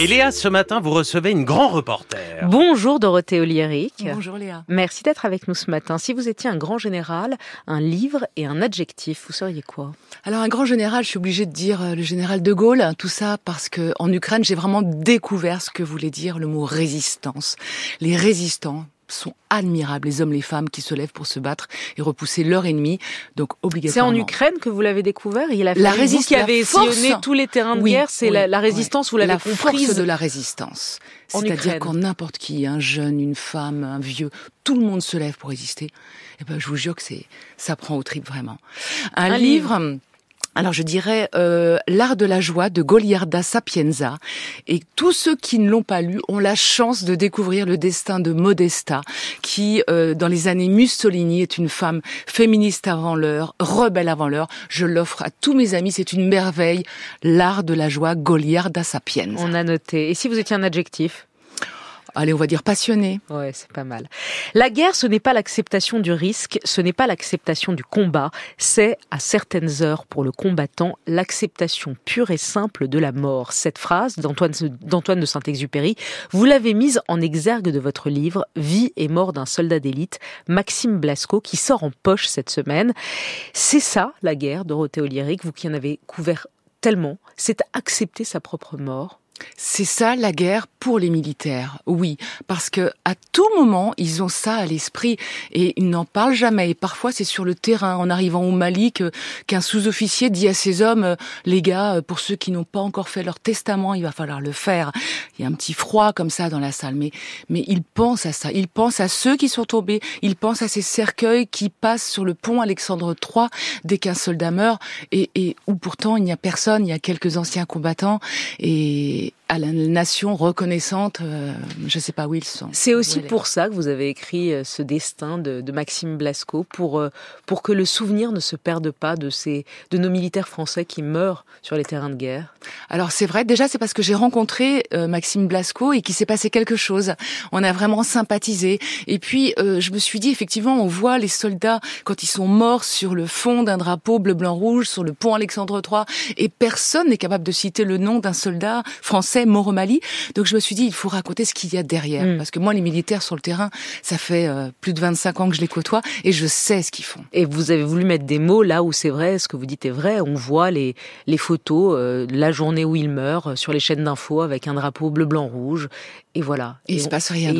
Et Léa, ce matin, vous recevez une grand reporter. Bonjour Dorothée Oliéric. Bonjour Léa. Merci d'être avec nous ce matin. Si vous étiez un grand général, un livre et un adjectif, vous seriez quoi? Alors un grand général, je suis obligée de dire euh, le général de Gaulle, tout ça parce que en Ukraine, j'ai vraiment découvert ce que voulait dire le mot résistance. Les résistants, sont admirables, les hommes, les femmes qui se lèvent pour se battre et repousser leur ennemi. Donc obligatoirement. C'est en Ukraine que vous l'avez découvert? Il a la résistance qui avez sillonné tous les terrains de guerre, c'est la, résistance. Vous l'avez la force de la résistance. C'est-à-dire quand n'importe qui, un jeune, une femme, un vieux, tout le monde se lève pour résister. Et eh ben, je vous jure que c'est ça prend au trip vraiment. Un, livre alors je dirais euh, L'art de la joie de Goliarda Sapienza. Et tous ceux qui ne l'ont pas lu ont la chance de découvrir le destin de Modesta, qui euh, dans les années Mussolini est une femme féministe avant l'heure, rebelle avant l'heure. Je l'offre à tous mes amis, c'est une merveille. L'art de la joie Goliarda Sapienza. On a noté. Et si vous étiez un adjectif? Allez, on va dire passionné. Ouais, c'est pas mal. La guerre, ce n'est pas l'acceptation du risque, ce n'est pas l'acceptation du combat, c'est à certaines heures pour le combattant l'acceptation pure et simple de la mort. Cette phrase d'Antoine de Saint-Exupéry, vous l'avez mise en exergue de votre livre Vie et mort d'un soldat d'élite, Maxime Blasco, qui sort en poche cette semaine. C'est ça la guerre, Dorothée Oliéric, vous qui en avez couvert tellement, c'est accepter sa propre mort c'est ça la guerre pour les militaires, oui, parce que à tout moment ils ont ça à l'esprit et ils n'en parlent jamais. Et parfois c'est sur le terrain, en arrivant au Mali, qu'un sous-officier dit à ses hommes les gars, euh, pour ceux qui n'ont pas encore fait leur testament, il va falloir le faire. Il y a un petit froid comme ça dans la salle, mais mais ils pensent à ça. Ils pensent à ceux qui sont tombés. Ils pensent à ces cercueils qui passent sur le pont Alexandre III dès qu'un soldat meurt et, et où pourtant il n'y a personne. Il y a quelques anciens combattants et à la nation reconnaissante, euh, je ne sais pas où ils sont. C'est aussi pour ça que vous avez écrit euh, ce destin de, de Maxime Blasco, pour, euh, pour que le souvenir ne se perde pas de, ces, de nos militaires français qui meurent sur les terrains de guerre. Alors c'est vrai, déjà c'est parce que j'ai rencontré Maxime Blasco et qu'il s'est passé quelque chose. On a vraiment sympathisé. Et puis je me suis dit, effectivement, on voit les soldats quand ils sont morts sur le fond d'un drapeau bleu-blanc-rouge, sur le pont Alexandre III, et personne n'est capable de citer le nom d'un soldat français mort au Mali. Donc je me suis dit, il faut raconter ce qu'il y a derrière. Mm. Parce que moi, les militaires sur le terrain, ça fait euh, plus de 25 ans que je les côtoie et je sais ce qu'ils font. Et vous avez voulu mettre des mots là où c'est vrai, ce que vous dites est vrai. On voit les, les photos, euh, la journée où il meurt, euh, sur les chaînes d'infos avec un drapeau bleu, blanc, rouge. Et voilà. Et, il.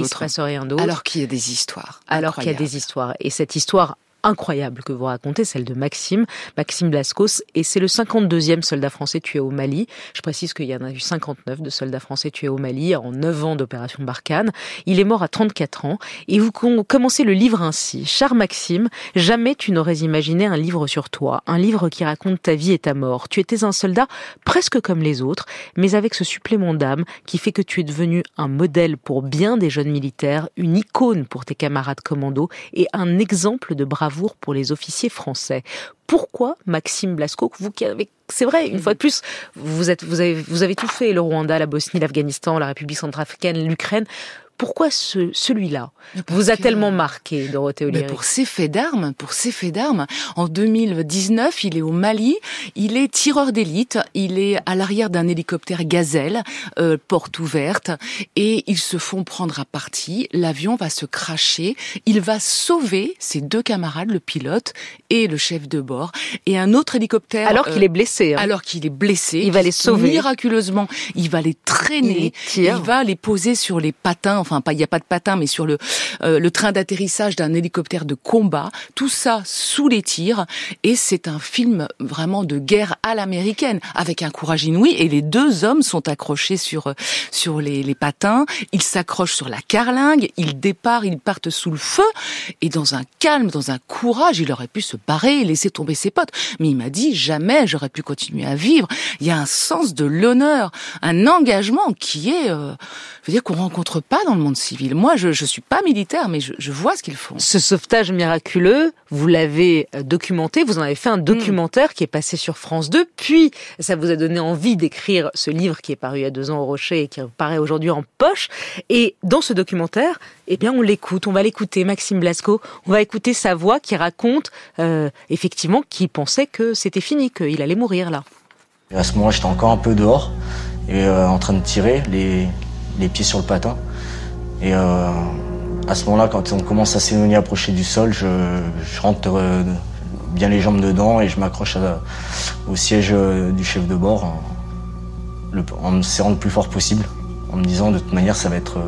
Il se passe rien d'autre. Alors qu'il y a des histoires. Alors qu'il y a des histoires. Et cette histoire incroyable que vous racontez, celle de Maxime, Maxime Blascos, et c'est le 52e soldat français tué au Mali. Je précise qu'il y en a eu 59 de soldats français tués au Mali en 9 ans d'opération Barkhane. Il est mort à 34 ans, et vous commencez le livre ainsi. Cher Maxime, jamais tu n'aurais imaginé un livre sur toi, un livre qui raconte ta vie et ta mort. Tu étais un soldat presque comme les autres, mais avec ce supplément d'âme qui fait que tu es devenu un modèle pour bien des jeunes militaires, une icône pour tes camarades commando et un exemple de bravoure pour les officiers français. Pourquoi Maxime Blasco, vous qui avez c'est vrai, une fois de plus, vous, êtes, vous, avez, vous avez tout fait, le Rwanda, la Bosnie, l'Afghanistan, la République centrafricaine, l'Ukraine. Pourquoi ce, celui-là vous a tellement marqué, Dorothée Olivier Pour ses faits d'armes, pour ses faits d'armes. En 2019, il est au Mali, il est tireur d'élite, il est à l'arrière d'un hélicoptère Gazelle, euh, porte ouverte, et ils se font prendre à partie. L'avion va se cracher, il va sauver ses deux camarades, le pilote et le chef de bord, et un autre hélicoptère. Alors qu'il est blessé. Hein. Alors qu'il est blessé. Il va les sauver. Miraculeusement, il va les traîner, il, il va les poser sur les patins enfin pas il n'y a pas de patin, mais sur le euh, le train d'atterrissage d'un hélicoptère de combat, tout ça sous les tirs, et c'est un film vraiment de guerre à l'américaine. Avec un courage inouï. Et les deux hommes sont accrochés sur sur les, les patins, ils s'accrochent sur la carlingue, ils départent, ils partent sous le feu, et dans un calme, dans un courage, il aurait pu se barrer laisser tomber ses potes, mais il m'a dit jamais j'aurais pu continuer à vivre. Il y a un sens de l'honneur, un engagement qui est, euh, je veux dire qu'on rencontre pas dans monde civil. Moi, je ne suis pas militaire, mais je, je vois ce qu'ils font. Ce sauvetage miraculeux, vous l'avez euh, documenté, vous en avez fait un documentaire qui est passé sur France 2, puis ça vous a donné envie d'écrire ce livre qui est paru il y a deux ans au Rocher et qui paraît aujourd'hui en poche. Et dans ce documentaire, eh bien, on l'écoute, on va l'écouter, Maxime Blasco, on va écouter sa voix qui raconte euh, effectivement qu'il pensait que c'était fini, qu'il allait mourir là. Et à ce moment, j'étais encore un peu dehors. et en train de tirer, les, les pieds sur le patin. Et à ce moment-là, quand on commence à s'éloigner, approcher du sol, je, je rentre bien les jambes dedans et je m'accroche au siège du chef de bord en me serrant le plus fort possible, en me disant de toute manière ça va être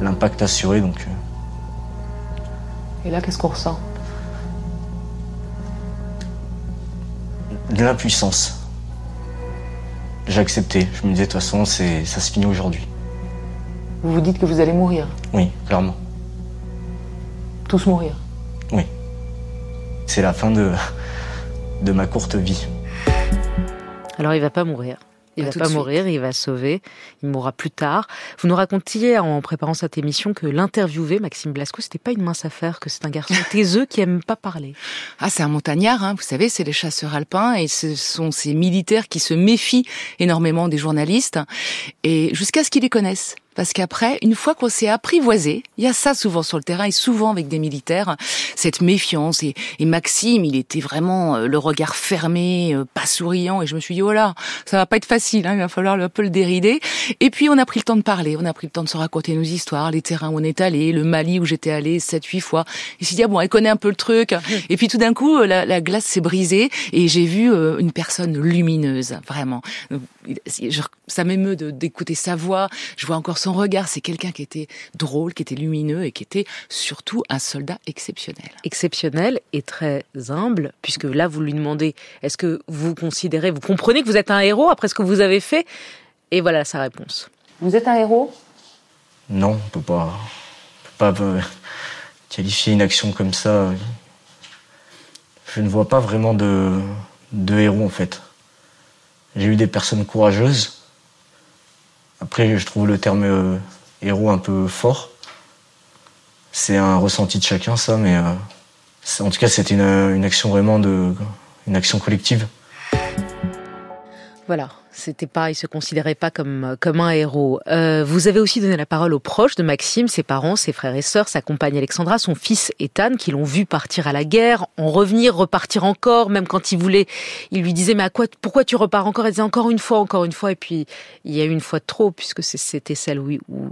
l'impact assuré. Donc, Et là, qu'est-ce qu'on ressent? De l'impuissance. J'ai accepté. Je me disais de toute façon, ça se finit aujourd'hui. Vous vous dites que vous allez mourir Oui, clairement. Tous mourir Oui. C'est la fin de, de ma courte vie. Alors il va pas mourir. Il ne va pas mourir, il va sauver, il mourra plus tard. Vous nous racontiez en préparant cette émission que l'interviewer, Maxime Blasco, c'était pas une mince affaire, que c'est un garçon taiseux qui aime pas parler. Ah, c'est un montagnard, hein. vous savez, c'est les chasseurs alpins et ce sont ces militaires qui se méfient énormément des journalistes et jusqu'à ce qu'ils les connaissent. Parce qu'après, une fois qu'on s'est apprivoisé, il y a ça souvent sur le terrain et souvent avec des militaires, cette méfiance. Et, Maxime, il était vraiment euh, le regard fermé, euh, pas souriant. Et je me suis dit, oh là, ça va pas être facile, hein, il va falloir un peu le dérider. Et puis on a pris le temps de parler, on a pris le temps de se raconter nos histoires, les terrains où on est allé, le Mali où j'étais allé sept, huit fois. Il s'est dit, ah bon, elle connaît un peu le truc. Et puis tout d'un coup, la, la glace s'est brisée et j'ai vu euh, une personne lumineuse, vraiment. Ça m'émeut d'écouter sa voix. Je vois encore son regard. C'est quelqu'un qui était drôle, qui était lumineux et qui était surtout un soldat exceptionnel. Exceptionnel et très humble, puisque là, vous lui demandez, est-ce que vous considérez, vous comprenez que vous êtes un héros après ce que vous avez fait? Et voilà sa réponse. Vous êtes un héros? Non, on peut pas, peut pas euh, qualifier une action comme ça. Je ne vois pas vraiment de, de héros en fait. J'ai eu des personnes courageuses, après, je trouve le terme euh, héros un peu fort. C'est un ressenti de chacun, ça, mais euh, en tout cas, c'était une, une, action vraiment de, une action collective. Voilà. C'était pas, il se considérait pas comme comme un héros. Euh, vous avez aussi donné la parole aux proches de Maxime, ses parents, ses frères et sœurs, sa compagne Alexandra, son fils Ethan, qui l'ont vu partir à la guerre, en revenir, repartir encore, même quand il voulait, il lui disait mais à quoi, pourquoi tu repars encore? Elle disait encore une fois, encore une fois, et puis il y a eu une fois de trop puisque c'était celle où,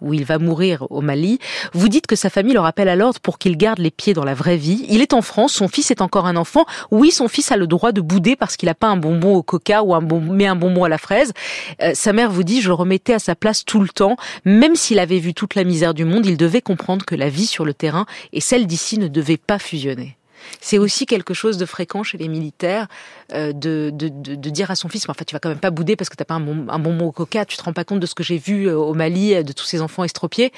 où, il va mourir au Mali. Vous dites que sa famille le rappelle à l'ordre pour qu'il garde les pieds dans la vraie vie. Il est en France, son fils est encore un enfant. Oui, son fils a le droit de bouder parce qu'il a pas un bonbon au coca ou un bon, mais un bonbon à la Euh, sa mère vous dit, je le remettais à sa place tout le temps. Même s'il avait vu toute la misère du monde, il devait comprendre que la vie sur le terrain et celle d'ici ne devaient pas fusionner. C'est aussi quelque chose de fréquent chez les militaires euh, de, de, dire à son fils, mais enfin, tu vas quand même pas bouder parce que t'as pas un, bonbon au coca, tu te rends pas compte de ce que j'ai vu euh, au Mali, de tous ces enfants estropiés.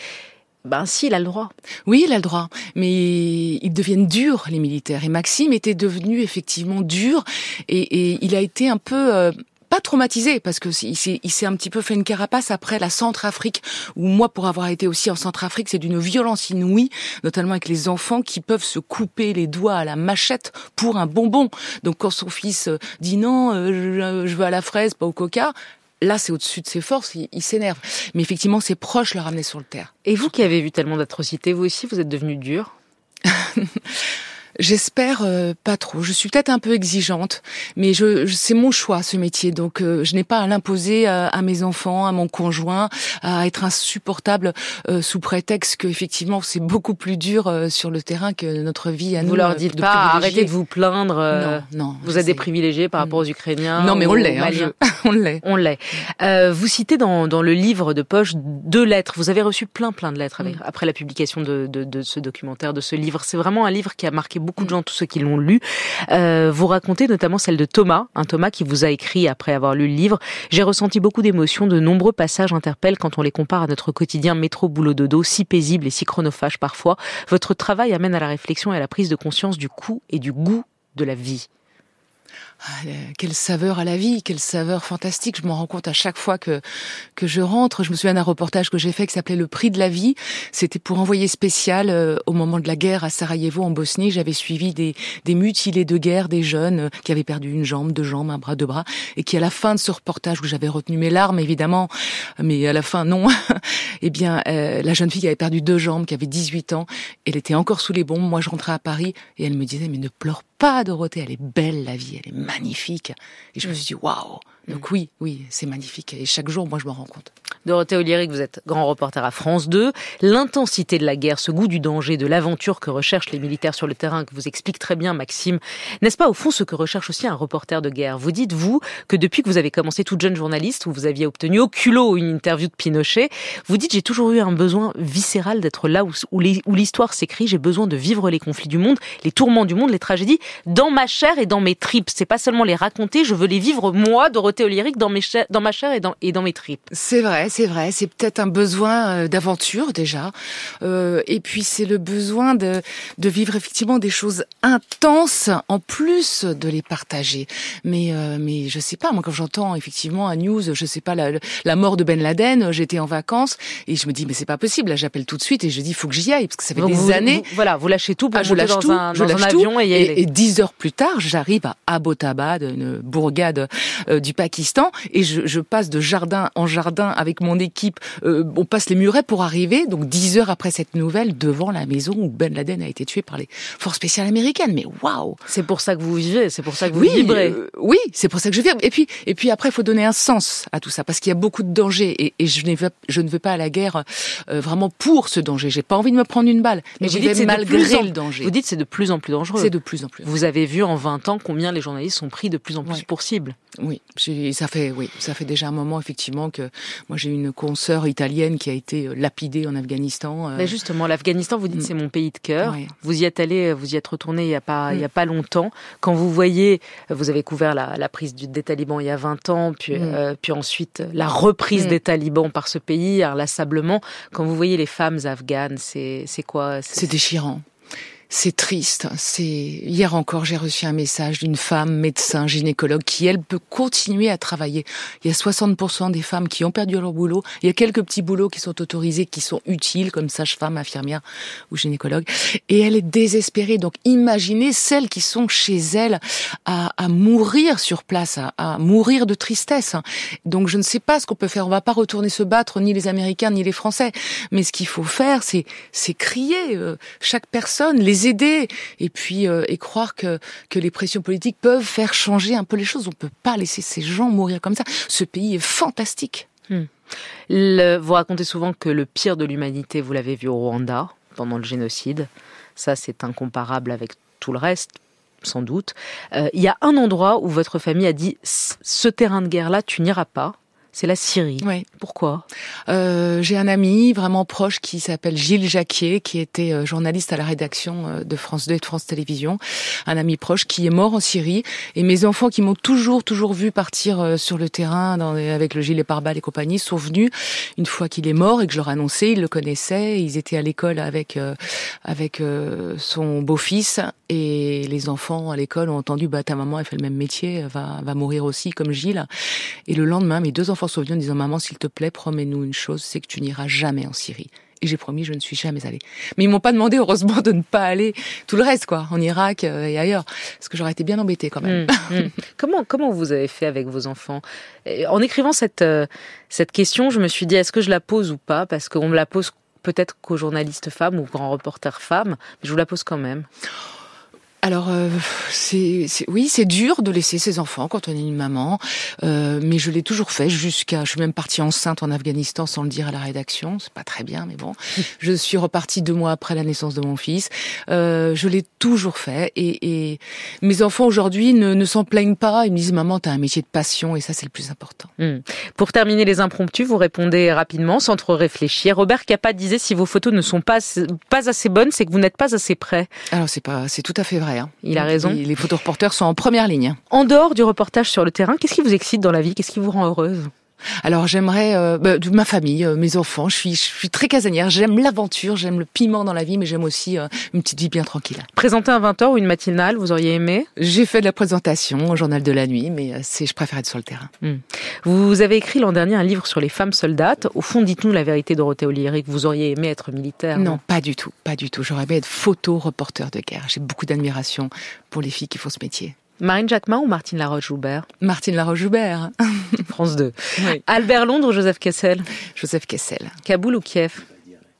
Ben si, il a le droit. Oui, il a le droit, mais ils deviennent durs les militaires. Et Maxime était devenu effectivement dur, et, il a été un peu pas traumatisé parce que il s'est un petit peu fait une carapace après la Centrafrique où moi pour avoir été aussi en Centrafrique c'est d'une violence inouïe notamment avec les enfants qui peuvent se couper les doigts à la machette pour un bonbon donc quand son fils euh, dit non euh, je veux à la fraise pas au coca Là, c'est au-dessus de ses forces, il, s'énerve. Mais effectivement, ses proches le ramenaient sur le terre. Et vous qui avez vu tellement d'atrocités, vous aussi, vous êtes devenu dur J'espère euh, pas trop. Je suis peut-être un peu exigeante, mais je, c'est mon choix ce métier, donc euh, je n'ai pas à l'imposer à, mes enfants, à mon conjoint, à être insupportable euh, sous prétexte que effectivement c'est beaucoup plus dur sur le terrain que notre vie à nous. Vous leur dites pas arrêtez de vous plaindre. non, non. Vous êtes des privilégiés par rapport aux Ukrainiens. Non, mais on l'est. Hein, on l'est. On l'est. vous citez dans, dans le livre de poche deux lettres. Vous avez reçu plein plein de lettres mm. après la publication de, de, de ce documentaire, de ce livre. C'est vraiment un livre qui a marqué beaucoup de gens, tous ceux qui l'ont lu. Euh, vous racontez notamment celle de Thomas, un Thomas qui vous a écrit après avoir lu le livre. J'ai ressenti beaucoup d'émotions, de nombreux passages interpellent quand on les compare à notre quotidien métro boulot dodo, si paisible et si chronophage parfois. Votre travail amène à la réflexion et à la prise de conscience du coût et du goût de la vie. Ah, quelle saveur à la vie, quelle saveur fantastique. Je m'en rends compte à chaque fois que que je rentre. Je me souviens d'un reportage que j'ai fait qui s'appelait Le prix de la vie. C'était pour envoyer spécial euh, au moment de la guerre à Sarajevo en Bosnie. J'avais suivi des, des mutilés de guerre, des jeunes euh, qui avaient perdu une jambe, deux jambes, un bras, deux bras, et qui à la fin de ce reportage où j'avais retenu mes larmes évidemment, mais à la fin non. eh bien, euh, la jeune fille qui avait perdu deux jambes, qui avait 18 ans, elle était encore sous les bombes. Moi, je rentrais à Paris et elle me disait mais ne pleure pas Dorothée, elle est belle la vie, elle est magnifique. Et je me suis dit, waouh, Donc oui, oui, c'est magnifique. Et chaque jour, moi, je me rends compte. Dorothée Oliéric, vous êtes grand reporter à France 2. L'intensité de la guerre, ce goût du danger, de l'aventure que recherchent les militaires sur le terrain, que vous explique très bien Maxime, n'est-ce pas au fond ce que recherche aussi un reporter de guerre? Vous dites, vous, que depuis que vous avez commencé toute jeune journaliste, où vous aviez obtenu au culot une interview de Pinochet, vous dites, j'ai toujours eu un besoin viscéral d'être là où, où l'histoire s'écrit, j'ai besoin de vivre les conflits du monde, les tourments du monde, les tragédies, dans ma chair et dans mes tripes. C'est pas seulement les raconter, je veux les vivre moi, Dorothée Dans, mes dans ma chair et dans, et dans mes tripes. C'est vrai, c'est vrai. C'est peut-être un besoin euh, d'aventure déjà. Euh, et puis c'est le besoin de, de vivre effectivement des choses intenses en plus de les partager. Mais euh, mais je sais pas, moi quand j'entends effectivement un news, je sais pas la, la mort de Ben Laden, j'étais en vacances et je me dis mais c'est pas possible. Là j'appelle tout de suite et je dis faut que j'y aille parce que ça fait des années. voilà, vous lâchez tout pour ah, je lâche dans tout, un, je dans un avion et, et, et, dix heures plus tard, j'arrive à Abbottabad, une bourgade du Pakistan, et je, je passe de jardin en jardin avec mon équipe euh, on passe les murets pour arriver, donc dix heures après cette nouvelle, devant la maison où Ben Laden a été tué par les forces spéciales américaines. Mais waouh C'est pour ça que vous vivez, c'est pour ça que vous vibrez. Euh, oui, c'est pour ça que je vibre. Et puis, et puis après, il faut donner un sens à tout ça, parce qu'il y a beaucoup de dangers, et, je, je, ne veux pas à la guerre euh, vraiment pour ce danger. J'ai pas envie de me prendre une balle, mais vais malgré le danger. Vous dites c'est de plus en plus dangereux. C'est de plus en plus. Vous avez vu en 20 ans combien les journalistes sont pris de plus en plus pour cible. Oui, ça fait, oui, ça fait déjà un moment effectivement que moi j'ai une consoeur italienne qui a été euh, lapidée en Afghanistan. Euh. Mais justement, l'Afghanistan, vous dites mm. c'est mon pays de cœur. Vous y êtes allé, vous y êtes retourné il y a pas, il y a mm. pas longtemps. Quand vous voyez, vous avez couvert la, la prise des talibans il y a 20 ans, puis, mm. euh, puis ensuite la reprise des talibans par ce pays inlassablement. Quand vous voyez les femmes afghanes, c'est c'est quoi? C'est déchirant c'est triste. C'est hier encore, j'ai reçu un message d'une femme médecin gynécologue qui elle peut continuer à travailler. Il y a 60% des femmes qui ont perdu leur boulot. Il y a quelques petits boulots qui sont autorisés, qui sont utiles comme sage-femme, infirmière ou gynécologue. Et elle est désespérée. Donc imaginez celles qui sont chez elle à, mourir sur place, à, mourir de tristesse. Donc je ne sais pas ce qu'on peut faire. On va pas retourner se battre ni les Américains ni les Français. Mais ce qu'il faut faire, c'est crier euh, chaque personne aider et puis euh, et croire que que les pressions politiques peuvent faire changer un peu les choses. On peut pas laisser ces gens mourir comme ça. Ce pays est fantastique. Hmm. Vous racontez souvent que le pire de l'humanité, vous l'avez vu au Rwanda pendant le génocide. Ça, c'est incomparable avec tout le reste sans doute. Euh, il y a un endroit où votre famille a dit ce terrain de guerre-là, tu n'iras pas c'est la Syrie. Oui. Pourquoi? Euh, J'ai un ami vraiment proche qui s'appelle Gilles Jacquier, qui était euh, journaliste à la rédaction euh, de France 2 et de France Télévisions. Un ami proche qui est mort en Syrie. Et mes enfants qui m'ont toujours, toujours vu partir euh, sur le terrain dans, avec le gilet pare-balles et compagnie sont venus une fois qu'il est mort et que je leur annonçais. Ils le connaissaient. Ils étaient à l'école avec avec son beau-fils et les enfants à l'école ont entendu bah ta maman elle fait le même métier, va va mourir aussi comme Gilles. Et le lendemain, mes deux enfants enfants en disant Maman, s'il te plaît, promets-nous une chose, c'est que tu n'iras jamais en Syrie. Et j'ai promis, je ne suis jamais allée. Mais ils m'ont pas demandé, heureusement, de ne pas aller tout le reste, quoi, en Irak euh, et ailleurs. Parce que j'aurais été bien embêtée quand même. Mmh, mmh. comment, comment vous avez fait avec vos enfants? En écrivant cette, euh, cette question, je me suis dit, est-ce que je la pose ou pas? Parce qu'on me la pose peut-être qu'aux journalistes femmes ou aux grands reporters femmes, mais je vous la pose quand même. Alors, euh, c'est, oui, c'est dur de laisser ses enfants quand on est une maman, euh, mais je l'ai toujours fait jusqu'à. Je suis même partie enceinte en Afghanistan sans le dire à la rédaction. C'est pas très bien, mais bon. Je suis repartie deux mois après la naissance de mon fils. Euh, je l'ai toujours fait, et, et mes enfants aujourd'hui ne, ne s'en plaignent pas. Ils me disent maman, t'as un métier de passion, et ça c'est le plus important. Hmm. Pour terminer les impromptus, vous répondez rapidement, sans trop réfléchir. Robert Capa disait si vos photos ne sont pas pas assez bonnes, c'est que vous n'êtes pas assez prêt. Alors c'est pas, c'est tout à fait vrai. Hein. Il a raison. Les, les photoreporters sont en première ligne. En dehors du reportage sur le terrain, qu'est-ce qui vous excite dans la vie? Qu'est-ce qui vous rend heureuse? Alors j'aimerais euh, bah, ma famille, euh, mes enfants. Je suis, je suis très casanière. J'aime l'aventure, j'aime le piment dans la vie, mais j'aime aussi euh, une petite vie bien tranquille. Présenter un 20h ou une matinale, vous auriez aimé? J'ai fait de la présentation au journal de la nuit, mais c'est je préfère être sur le terrain. Hmm. Vous avez écrit l'an dernier un livre sur les femmes soldates. Au fond, dites-nous la vérité, Dorothée que Vous auriez aimé être militaire Non, pas du tout, pas du tout. J'aurais aimé être photo-reporter de guerre. J'ai beaucoup d'admiration pour les filles qui font ce métier. Marine Jacquemin ou Martine Laroche-Joubert? Martine Laroche-Joubert. France 2. Albert Londres ou Joseph Kessel Joseph Kessel. Kaboul ou Kiev?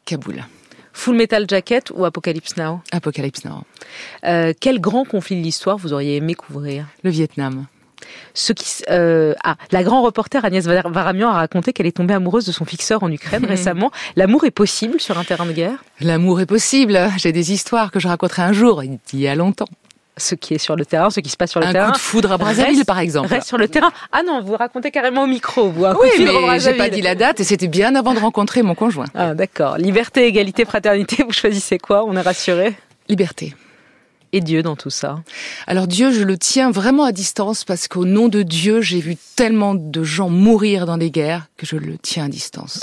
Kaboul. Full Metal Jacket ou Apocalypse Now? Apocalypse Now. Euh, quel grand conflit de l'histoire vous auriez aimé couvrir? Le Vietnam. Ce qui, euh, ah, la grand reporter Agnès Varamian a raconté qu'elle est tombée amoureuse de son fixeur en Ukraine récemment. L'amour est possible sur un terrain de guerre? L'amour est possible. J'ai des histoires que je raconterai un jour, il y a longtemps ce qui est sur le terrain, ce qui se passe sur le terrain. Un coup de foudre à Brazzaville, par exemple. Reste sur le terrain. Ah non, vous racontez carrément au micro, vous. Un oui, mais j'ai pas dit la date et c'était bien avant de rencontrer mon conjoint. Ah d'accord. Liberté, égalité, fraternité. Vous choisissez quoi? On est rassuré. Liberté. Et Dieu dans tout ça Alors Dieu, je le tiens vraiment à distance parce qu'au nom de Dieu, j'ai vu tellement de gens mourir dans des guerres que je le tiens à distance.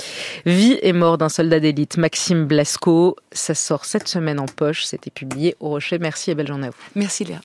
Vie et mort d'un soldat d'élite, Maxime Blasco. Ça sort cette semaine en poche. C'était publié au Rocher. Merci et belle journée à vous. Merci Léa.